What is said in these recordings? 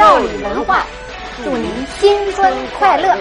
赵李文化，祝您新春快乐！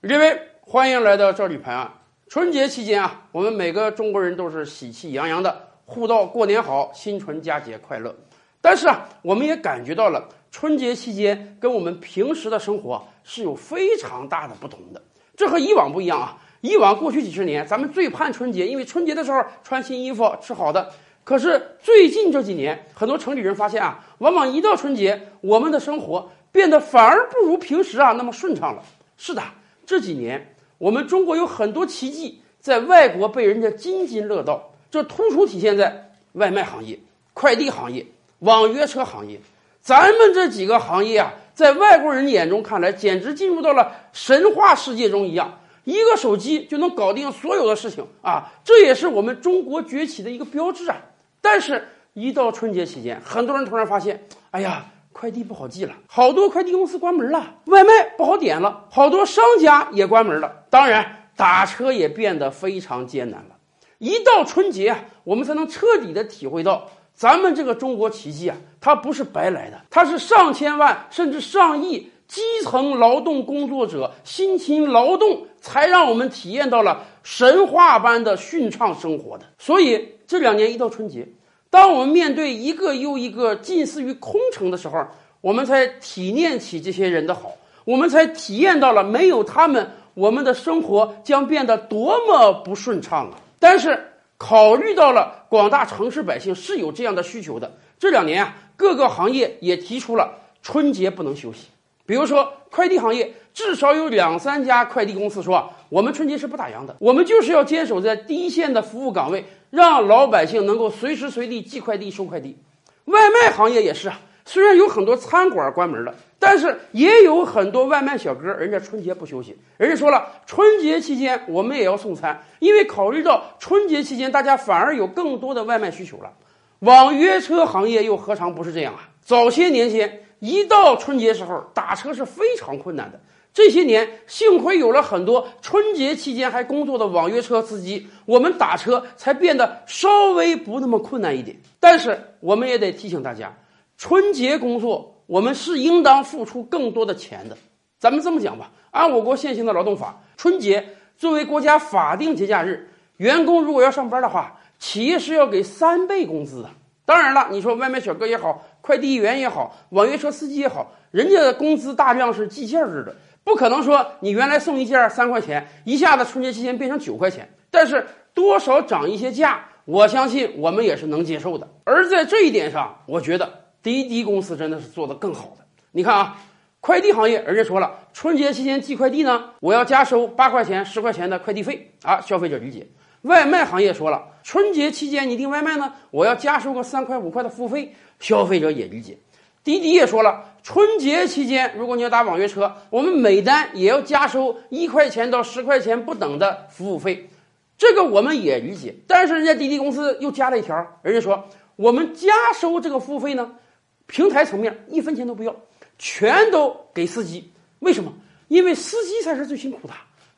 各位，欢迎来到赵李拍案。春节期间啊，我们每个中国人都是喜气洋洋的，互道过年好，新春佳节快乐。但是啊，我们也感觉到了春节期间跟我们平时的生活是有非常大的不同的。这和以往不一样啊！以往过去几十年，咱们最盼春节，因为春节的时候穿新衣服、吃好的。可是最近这几年，很多城里人发现啊，往往一到春节，我们的生活变得反而不如平时啊那么顺畅了。是的，这几年我们中国有很多奇迹在外国被人家津津乐道，这突出体现在外卖行业、快递行业。网约车行业，咱们这几个行业啊，在外国人眼中看来，简直进入到了神话世界中一样，一个手机就能搞定所有的事情啊！这也是我们中国崛起的一个标志啊！但是，一到春节期间，很多人突然发现，哎呀，快递不好寄了，好多快递公司关门了，外卖不好点了，好多商家也关门了，当然，打车也变得非常艰难了。一到春节啊，我们才能彻底的体会到。咱们这个中国奇迹啊，它不是白来的，它是上千万甚至上亿基层劳动工作者辛勤劳动，才让我们体验到了神话般的顺畅生活的。所以这两年一到春节，当我们面对一个又一个近似于空城的时候，我们才体念起这些人的好，我们才体验到了没有他们，我们的生活将变得多么不顺畅啊！但是。考虑到了广大城市百姓是有这样的需求的，这两年啊，各个行业也提出了春节不能休息。比如说快递行业，至少有两三家快递公司说，我们春节是不打烊的，我们就是要坚守在第一线的服务岗位，让老百姓能够随时随地寄快递、收快递。外卖行业也是啊。虽然有很多餐馆关门了，但是也有很多外卖小哥，人家春节不休息，人家说了，春节期间我们也要送餐，因为考虑到春节期间大家反而有更多的外卖需求了。网约车行业又何尝不是这样啊？早些年间，一到春节时候打车是非常困难的，这些年幸亏有了很多春节期间还工作的网约车司机，我们打车才变得稍微不那么困难一点。但是我们也得提醒大家。春节工作，我们是应当付出更多的钱的。咱们这么讲吧，按我国现行的劳动法，春节作为国家法定节假日，员工如果要上班的话，企业是要给三倍工资的。当然了，你说外卖小哥也好，快递员也好，网约车司机也好，人家的工资大量是计件制的，不可能说你原来送一件三块钱，一下子春节期间变成九块钱。但是多少涨一些价，我相信我们也是能接受的。而在这一点上，我觉得。滴滴公司真的是做得更好的。你看啊，快递行业，人家说了，春节期间寄快递呢，我要加收八块钱、十块钱的快递费啊，消费者理解。外卖行业说了，春节期间你订外卖呢，我要加收个三块五块的服务费，消费者也理解。滴滴也说了，春节期间如果你要打网约车，我们每单也要加收一块钱到十块钱不等的服务费，这个我们也理解。但是人家滴滴公司又加了一条，人家说我们加收这个服务费呢。平台层面一分钱都不要，全都给司机。为什么？因为司机才是最辛苦的。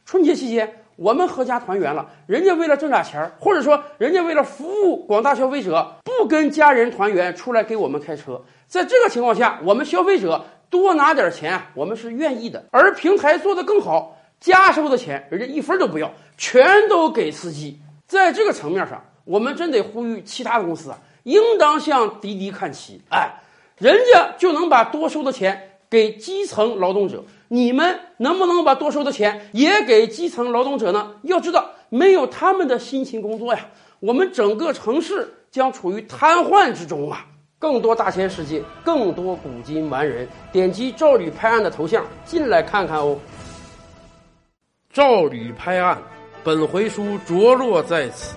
春节期间我们合家团圆了，人家为了挣俩钱儿，或者说人家为了服务广大消费者，不跟家人团圆出来给我们开车。在这个情况下，我们消费者多拿点钱，我们是愿意的。而平台做得更好，加收的钱人家一分都不要，全都给司机。在这个层面上，我们真得呼吁其他的公司啊，应当向滴滴看齐。哎。人家就能把多收的钱给基层劳动者，你们能不能把多收的钱也给基层劳动者呢？要知道，没有他们的辛勤工作呀，我们整个城市将处于瘫痪之中啊！更多大千世界，更多古今完人，点击赵吕拍案的头像进来看看哦。赵吕拍案，本回书着落在此。